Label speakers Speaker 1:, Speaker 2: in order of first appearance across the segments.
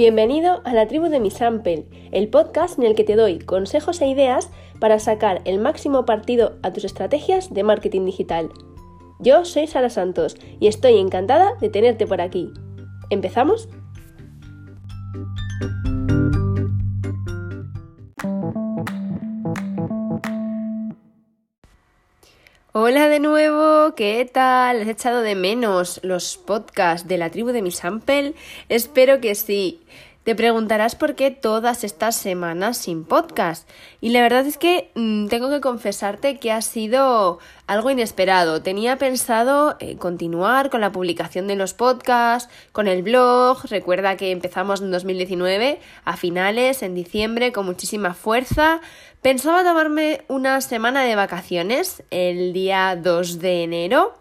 Speaker 1: Bienvenido a la tribu de mi Sample, el podcast en el que te doy consejos e ideas para sacar el máximo partido a tus estrategias de marketing digital. Yo soy Sara Santos y estoy encantada de tenerte por aquí. ¿Empezamos? Hola de nuevo, ¿qué tal? ¿Has echado de menos los podcasts de la tribu de mi Sample? Espero que sí. Te preguntarás por qué todas estas semanas sin podcast. Y la verdad es que mm, tengo que confesarte que ha sido algo inesperado. Tenía pensado eh, continuar con la publicación de los podcasts, con el blog. Recuerda que empezamos en 2019, a finales, en diciembre, con muchísima fuerza. Pensaba tomarme una semana de vacaciones el día 2 de enero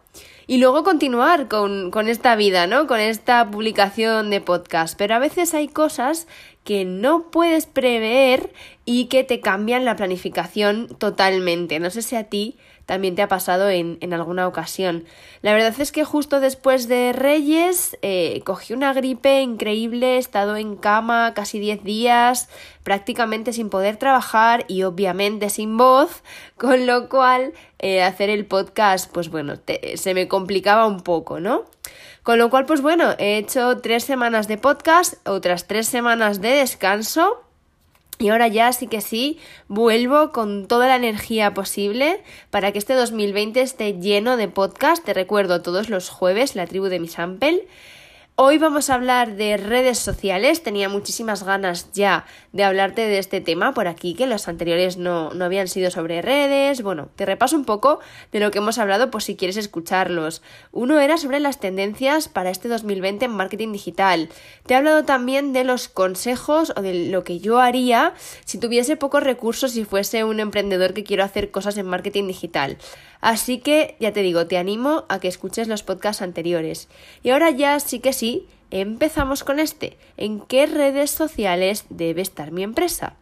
Speaker 1: y luego continuar con, con esta vida, ¿no? Con esta publicación de podcast. Pero a veces hay cosas que no puedes prever y que te cambian la planificación totalmente. No sé si a ti también te ha pasado en, alguna ocasión. La verdad es que justo después de Reyes eh, cogí una gripe increíble, he estado en cama casi 10 días, prácticamente sin poder trabajar y obviamente sin voz, con lo cual eh, hacer el podcast, pues bueno, se me complicaba un poco, ¿no? Con lo cual, pues bueno, he hecho tres semanas de podcast, otras tres semanas de descanso y ahora ya sí que sí, vuelvo con toda la energía posible para que este 2020 esté lleno de podcast. Te recuerdo todos los jueves, la tribu de mi sample. Hoy vamos a hablar de redes sociales. Tenía muchísimas ganas ya de hablarte de este tema por aquí, que los anteriores no, no, habían sido sobre redes. Bueno, te repaso un poco de lo que hemos hablado por si quieres escucharlos. Uno era sobre las tendencias para este 2020 en marketing digital. Te he hablado también de los consejos o de lo que yo haría si tuviese pocos recursos y fuese un emprendedor que quiero hacer cosas en marketing digital. Así que ya te digo, te animo a que escuches los podcasts anteriores. Y ahora ya sí que sí, empezamos con este. ¿En qué redes sociales debe estar mi empresa?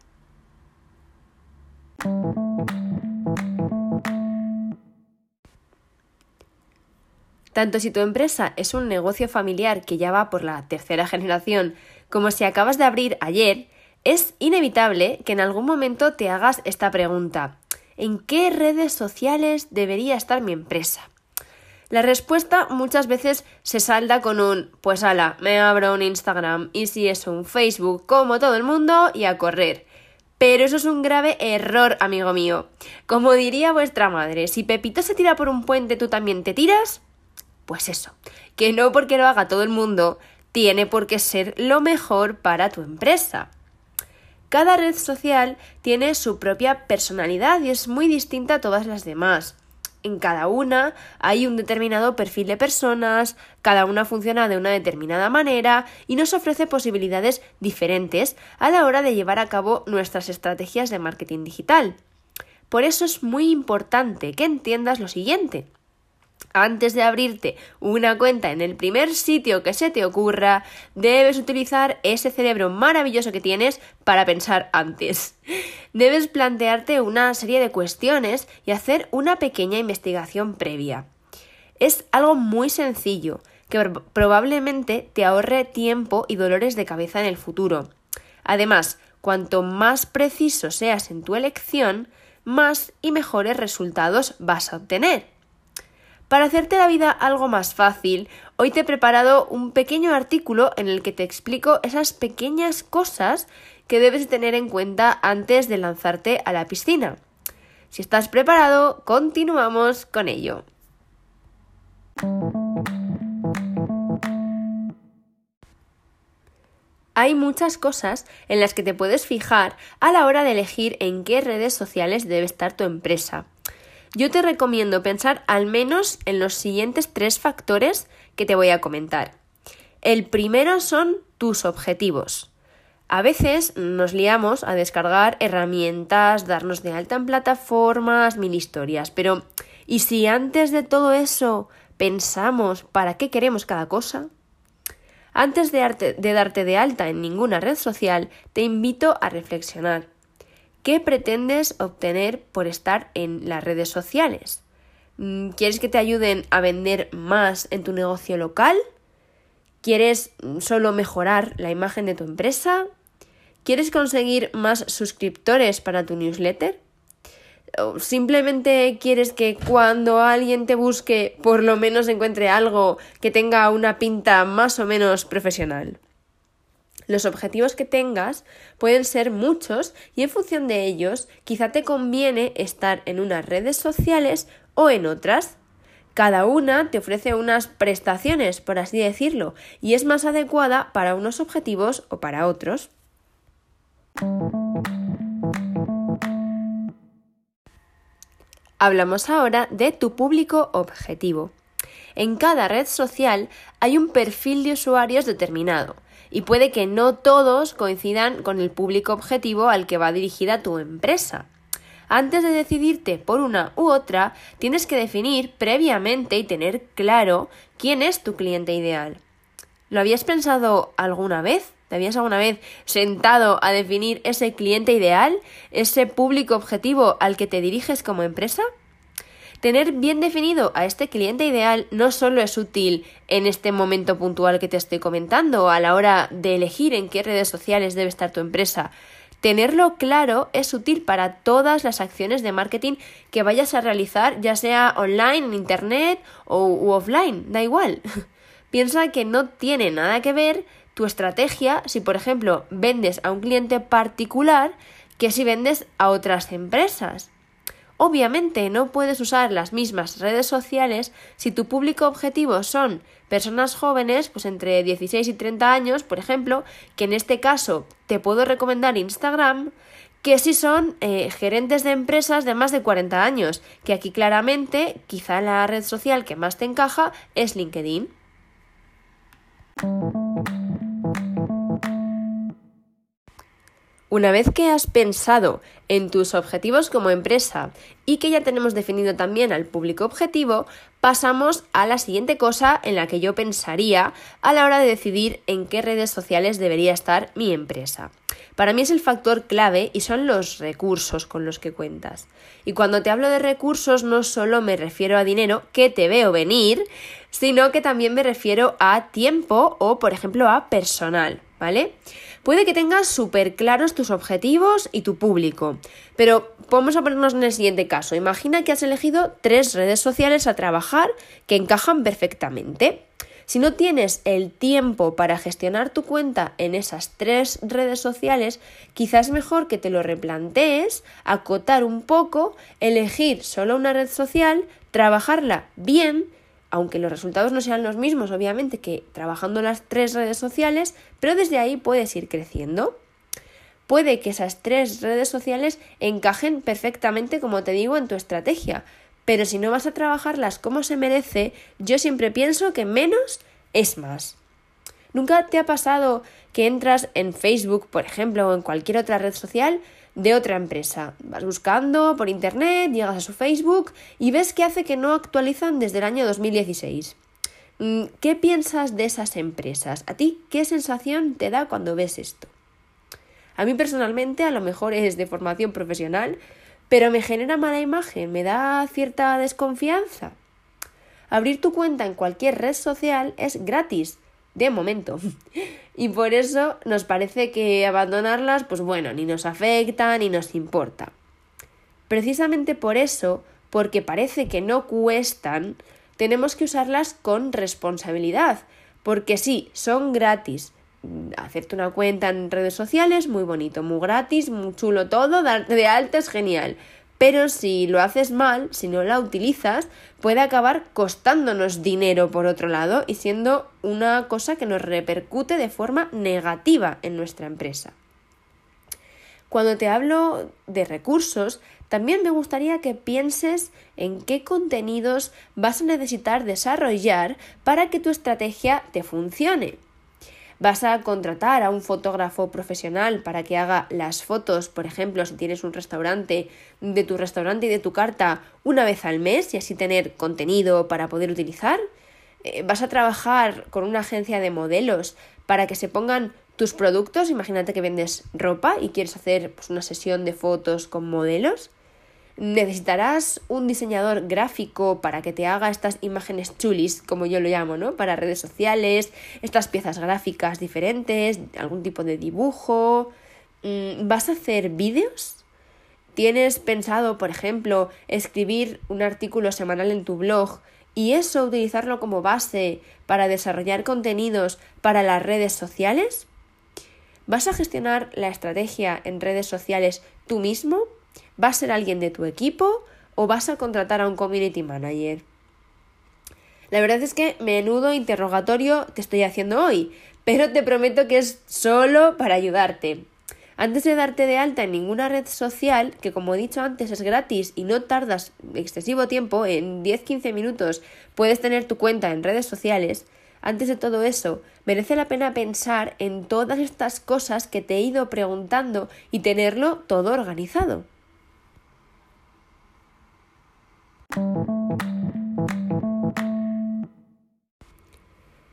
Speaker 1: Tanto si tu empresa es un negocio familiar que ya va por la tercera generación, como si acabas de abrir ayer, es inevitable que en algún momento te hagas esta pregunta en qué redes sociales debería estar mi empresa. La respuesta muchas veces se salda con un pues ala, me abro un Instagram y si es un Facebook como todo el mundo y a correr. Pero eso es un grave error, amigo mío. Como diría vuestra madre, si Pepito se tira por un puente, ¿tú también te tiras? Pues eso, que no porque lo haga todo el mundo, tiene por qué ser lo mejor para tu empresa. Cada red social tiene su propia personalidad y es muy distinta a todas las demás. En cada una hay un determinado perfil de personas, cada una funciona de una determinada manera y nos ofrece posibilidades diferentes a la hora de llevar a cabo nuestras estrategias de marketing digital. Por eso es muy importante que entiendas lo siguiente antes de abrirte una cuenta en el primer sitio que se te ocurra, debes utilizar ese cerebro maravilloso que tienes para pensar antes. Debes plantearte una serie de cuestiones y hacer una pequeña investigación previa. Es algo muy sencillo que probablemente te ahorre tiempo y dolores de cabeza en el futuro. Además, cuanto más preciso seas en tu elección, más y mejores resultados vas a obtener. Para hacerte la vida algo más fácil, hoy te he preparado un pequeño artículo en el que te explico esas pequeñas cosas que debes tener en cuenta antes de lanzarte a la piscina. Si estás preparado, continuamos con ello. Hay muchas cosas en las que te puedes fijar a la hora de elegir en qué redes sociales debe estar tu empresa yo te recomiendo pensar al menos en los siguientes tres factores que te voy a comentar. El primero son tus objetivos. A veces nos liamos a descargar herramientas, darnos de alta en plataformas, mil historias, pero ¿y si antes de todo eso pensamos para qué queremos cada cosa? Antes de, de darte de alta en ninguna red social, te invito a reflexionar. ¿Qué pretendes obtener por estar en las redes sociales? Mm, ¿Quieres que te ayuden a vender más en tu negocio local? ¿Quieres solo mejorar la imagen de tu empresa? ¿Quieres conseguir más suscriptores para tu newsletter? ¿O simplemente quieres que cuando alguien te busque por lo menos encuentre algo que tenga una pinta más o menos profesional? Los objetivos que tengas pueden ser muchos y en función de ellos quizá te conviene estar en unas redes sociales o en otras. Cada una te ofrece unas prestaciones, por así decirlo, y es más adecuada para unos objetivos o para otros. Hablamos ahora de tu público objetivo. En cada red social hay un perfil de usuarios determinado y puede que no todos coincidan con el público objetivo al que va dirigida tu empresa. Antes de decidirte por una u otra, tienes que definir previamente y tener claro quién es tu cliente ideal. ¿Lo habías pensado alguna vez? ¿Te habías alguna vez sentado a definir ese cliente ideal, ese público objetivo al que te diriges como empresa? Tener bien definido a este cliente ideal no solo es útil en este momento puntual que te estoy comentando, a la hora de elegir en qué redes sociales debe estar tu empresa, Tenerlo claro es útil para todas las acciones de marketing que vayas a realizar, ya sea online, en internet o u offline, da igual. Piensa que no tiene nada que ver tu estrategia si, por ejemplo, vendes a un cliente particular que si vendes a otras empresas. Obviamente no puedes usar las mismas redes sociales si tu público objetivo son personas jóvenes, pues entre 16 y 30 años, por ejemplo, que en este caso te puedo recomendar Instagram, que si son eh, gerentes de empresas de más de 40 años, que aquí claramente quizá la red social que más te encaja es LinkedIn. Una vez que has pensado en tus objetivos como empresa y que ya tenemos definido también al público objetivo, pasamos a la siguiente cosa en la que yo pensaría a la hora de decidir en qué redes sociales debería estar mi empresa. Para mí es el factor clave y son los recursos con los que cuentas. Y cuando te hablo de recursos no solo me refiero a dinero, que te veo venir, sino que también me refiero a tiempo o, por ejemplo, a personal, ¿vale? Puede que tengas súper claros tus objetivos y tu público, pero vamos a ponernos en el siguiente caso. Imagina que has elegido tres redes sociales a trabajar que encajan perfectamente. Si no tienes el tiempo para gestionar tu cuenta en esas tres redes sociales, quizás mejor que te lo replantees, acotar un poco, elegir solo una red social, trabajarla bien aunque los resultados no sean los mismos, obviamente, que trabajando las tres redes sociales, pero desde ahí puedes ir creciendo. Puede que esas tres redes sociales encajen perfectamente, como te digo, en tu estrategia, pero si no vas a trabajarlas como se merece, yo siempre pienso que menos es más. ¿Nunca te ha pasado que entras en Facebook, por ejemplo, o en cualquier otra red social de otra empresa. Vas buscando por internet, llegas a su Facebook y ves que hace que no actualizan desde el año 2016. Mm, ¿Qué piensas de esas empresas? ¿A ti qué sensación te da cuando ves esto? A mí personalmente a lo mejor es de formación profesional, pero me genera mala imagen, me da cierta desconfianza. Abrir tu cuenta en cualquier red social es gratis de momento. Y por eso nos parece que abandonarlas, pues bueno, ni nos afecta ni nos importa. Precisamente por eso, porque parece que no cuestan, tenemos que usarlas con responsabilidad. Porque sí, son gratis. Hacerte una cuenta en redes sociales, muy bonito, muy gratis, muy chulo todo, darte de alta es genial pero si lo haces mal, si no la utilizas, puede acabar costándonos dinero por otro lado y siendo una cosa que nos repercute de forma negativa en nuestra empresa. Cuando te hablo de recursos, también me gustaría que pienses en qué contenidos vas a necesitar desarrollar para que tu estrategia te funcione. Vas a contratar a un fotógrafo profesional para que haga las fotos, por ejemplo, si tienes un restaurante, de tu restaurante y de tu carta una vez al mes y así tener contenido para poder utilizar. Eh, vas a trabajar con una agencia de modelos para que se pongan tus productos. Imagínate que vendes ropa y quieres hacer pues, una sesión de fotos con modelos. Necesitarás un diseñador gráfico para que te haga estas imágenes chulis, como yo lo llamo, ¿no? Para redes sociales, estas piezas gráficas diferentes, algún tipo de dibujo. Mm, ¿Vas a hacer vídeos? ¿Tienes pensado, por ejemplo, escribir un artículo semanal en tu blog y eso utilizarlo como base para desarrollar contenidos para las redes sociales? ¿Vas a gestionar la estrategia en redes sociales tú mismo? ¿Va a ser alguien de tu equipo o vas a contratar a un community manager? La verdad es que menudo interrogatorio te estoy haciendo hoy, pero te prometo que es solo para ayudarte. Antes de darte de alta en ninguna red social, que como he dicho antes es gratis y no tardas excesivo tiempo, en 10-15 minutos puedes tener tu cuenta en redes sociales, antes de todo eso, merece la pena pensar en todas estas cosas que te he ido preguntando y tenerlo todo organizado.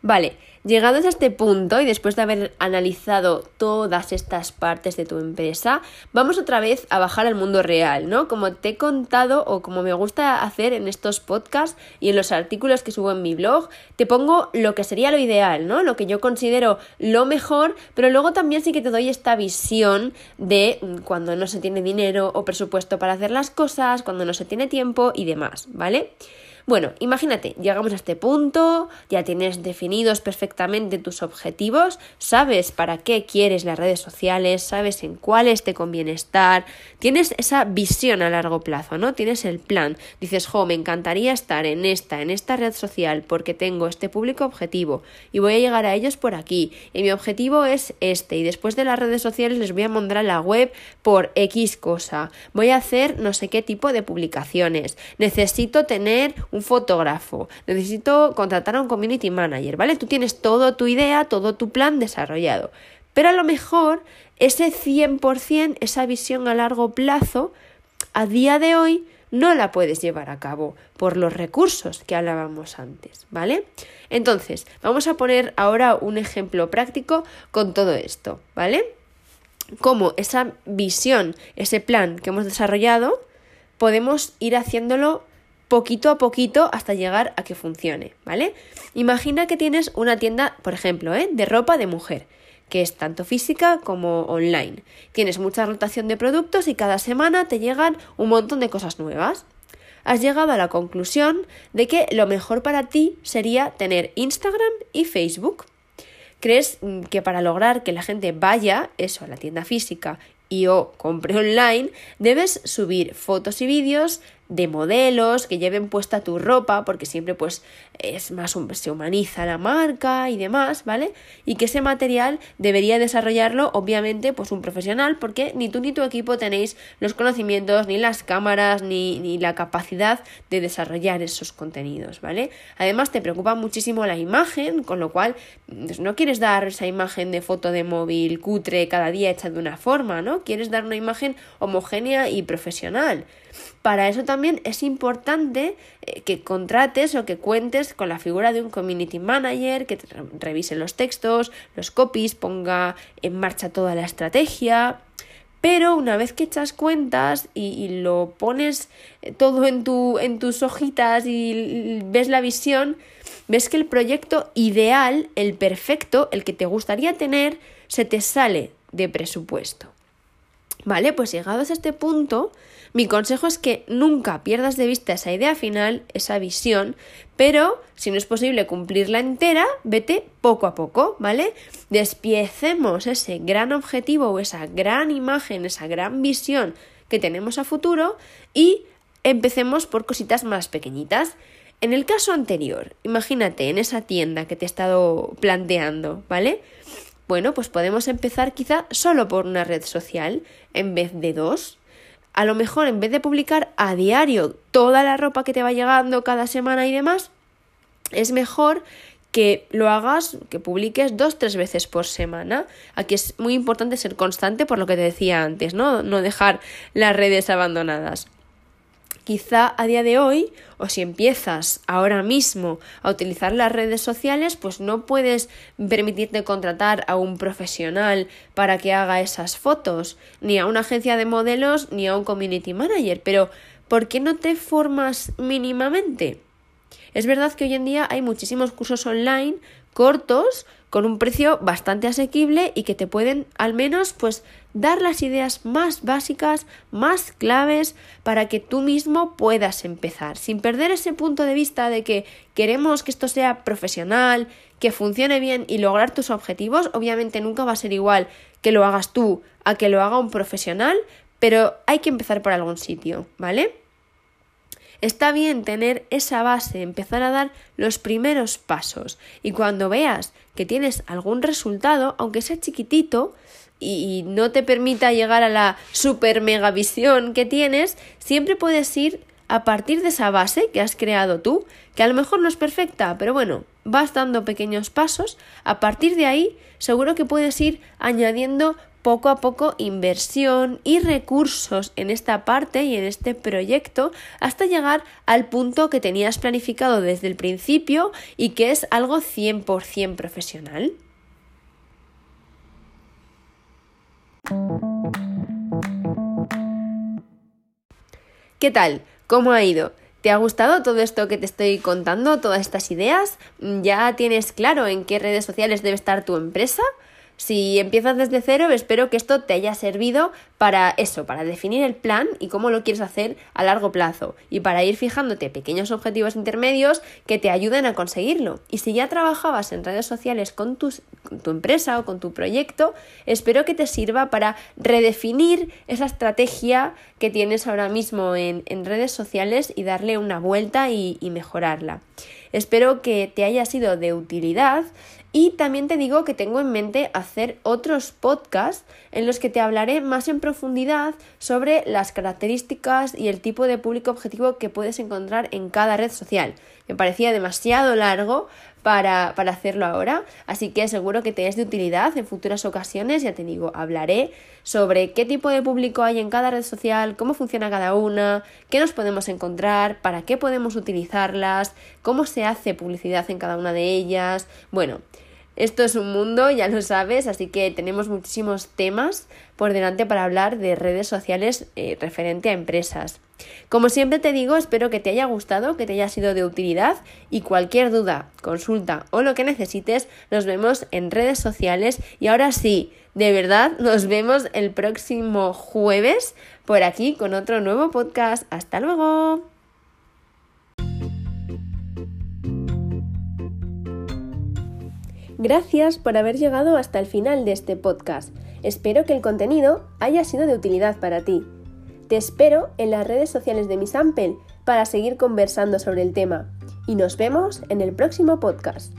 Speaker 1: Vale, llegados a este punto y después de haber analizado todas estas partes de tu empresa, vamos otra vez a bajar al mundo real, ¿no? Como te he contado o como me gusta hacer en estos podcasts y en los artículos que subo en mi blog, te pongo lo que sería lo ideal, ¿no? Lo que yo considero lo mejor, pero luego también sí que te doy esta visión de cuando no se tiene dinero o presupuesto para hacer las cosas, cuando no se tiene tiempo y demás, ¿vale? Bueno, imagínate, llegamos a este punto, ya tienes definidos perfectamente tus objetivos, sabes para qué quieres las redes sociales, sabes en cuáles te conviene estar, tienes esa visión a largo plazo, ¿no? Tienes el plan, dices, jo, me encantaría estar en esta, en esta red social porque tengo este público objetivo y voy a llegar a ellos por aquí. Y mi objetivo es este y después de las redes sociales les voy a mandar a la web por X cosa, voy a hacer no sé qué tipo de publicaciones, necesito tener un fotógrafo, necesito contratar a un community manager, ¿vale? Tú tienes todo tu idea, todo tu plan desarrollado. Pero a lo mejor ese 100%, esa visión a largo plazo, a día de hoy no la puedes llevar a cabo por los recursos que hablábamos antes, ¿vale? Entonces, vamos a poner ahora un ejemplo práctico con todo esto, ¿vale? Cómo esa visión, ese plan que hemos desarrollado, podemos ir haciéndolo poquito a poquito hasta llegar a que funcione, ¿vale? Imagina que tienes una tienda, por ejemplo, ¿eh? de ropa de mujer, que es tanto física como online. Tienes mucha rotación de productos y cada semana te llegan un montón de cosas nuevas. Has llegado a la conclusión de que lo mejor para ti sería tener Instagram y Facebook. ¿Crees mm, que para lograr que la gente vaya eso a la tienda física y o compre online, debes subir fotos y vídeos de modelos que lleven puesta tu ropa, porque siempre pues es más se humaniza la marca y demás, ¿vale? Y que ese material debería desarrollarlo obviamente pues un profesional, porque ni tú ni tu equipo tenéis los conocimientos, ni las cámaras, ni, ni la capacidad de desarrollar esos contenidos, ¿vale? Además te preocupa muchísimo la imagen, con lo cual pues, no quieres dar esa imagen de foto de móvil cutre cada día hecha de una forma, ¿no? Quieres dar una imagen homogénea y profesional. Para eso también es importante eh, que contrates o que cuentes con la figura de un community manager que revise los textos, los copies, ponga en marcha toda la estrategia. Pero una vez que echas cuentas y, lo pones eh, todo en, tu, en tus hojitas y ves la visión, ves que el proyecto ideal, el perfecto, el que te gustaría tener, se te sale de presupuesto. Vale, pues llegados a este punto, mi consejo es que nunca pierdas de vista esa idea final, esa visión, pero si no es posible cumplirla entera, vete poco a poco, ¿vale? Despiecemos ese gran objetivo o esa gran imagen, esa gran visión que tenemos a futuro y empecemos por cositas más pequeñitas. En el caso anterior, imagínate en esa tienda que te he estado planteando, ¿vale? Bueno, pues podemos empezar quizá solo por una red social en vez de dos a lo mejor en vez de publicar a diario toda la ropa que te va llegando cada semana y demás, es mejor que lo hagas, que publiques dos, tres veces por semana. Aquí es muy importante ser constante por lo que te decía antes, ¿no? No dejar las redes abandonadas. Quizá a día de hoy, o si empiezas ahora mismo a utilizar las redes sociales, pues no puedes permitirte contratar a un profesional para que haga esas fotos, ni a una agencia de modelos, ni a un community manager, pero ¿por qué no te formas mínimamente? Es verdad que hoy en día hay muchísimos cursos online cortos con un precio bastante asequible y que te pueden al menos pues dar las ideas más básicas, más claves para que tú mismo puedas empezar, sin perder ese punto de vista de que queremos que esto sea profesional, que funcione bien y lograr tus objetivos. Obviamente nunca va a ser igual que lo hagas tú a que lo haga un profesional, pero hay que empezar por algún sitio, ¿vale? Está bien tener esa base, empezar a dar los primeros pasos. Y cuando veas que tienes algún resultado, aunque sea chiquitito, y no te permita llegar a la super mega visión que tienes, siempre puedes ir a partir de esa base que has creado tú, que a lo mejor no es perfecta, pero bueno, vas dando pequeños pasos, a partir de ahí seguro que puedes ir añadiendo poco a poco inversión y recursos en esta parte y en este proyecto hasta llegar al punto que tenías planificado desde el principio y que es algo 100% profesional. ¿Qué tal? ¿Cómo ha ido? ¿Te ha gustado todo esto que te estoy contando, todas estas ideas? ¿Ya tienes claro en qué redes sociales debe estar tu empresa? Si empiezas desde cero, espero que esto te haya servido para eso, para definir el plan y cómo lo quieres hacer a largo plazo y para ir fijándote pequeños objetivos intermedios que te ayuden a conseguirlo. Y si ya trabajabas en redes sociales con, tu empresa o con tu proyecto, espero que te sirva para redefinir esa estrategia que tienes ahora mismo en, redes sociales y darle una vuelta y mejorarla. Espero que te haya sido de utilidad y también te digo que tengo en mente hacer otros podcasts en los que te hablaré más en profundidad sobre las características y el tipo de público objetivo que puedes encontrar en cada red social. Me parecía demasiado largo para, para, hacerlo ahora, así que seguro que te es de utilidad en futuras ocasiones, ya te digo, hablaré sobre qué tipo de público hay en cada red social, cómo funciona cada una, qué nos podemos encontrar, para qué podemos utilizarlas, cómo se hace publicidad en cada una de ellas. Bueno, esto es un mundo, ya lo sabes, así que tenemos muchísimos temas por delante para hablar de redes sociales eh, referente a empresas. Como siempre te digo, espero que te haya gustado, que te haya sido de utilidad y cualquier duda, consulta o lo que necesites, nos vemos en redes sociales y ahora sí, de verdad, nos vemos el próximo jueves por aquí con otro nuevo podcast. Hasta luego. Gracias por haber llegado hasta el final de este podcast. Espero que el contenido haya sido de utilidad para ti. Te espero en las redes sociales de mi Sample para seguir conversando sobre el tema y nos vemos en el próximo podcast.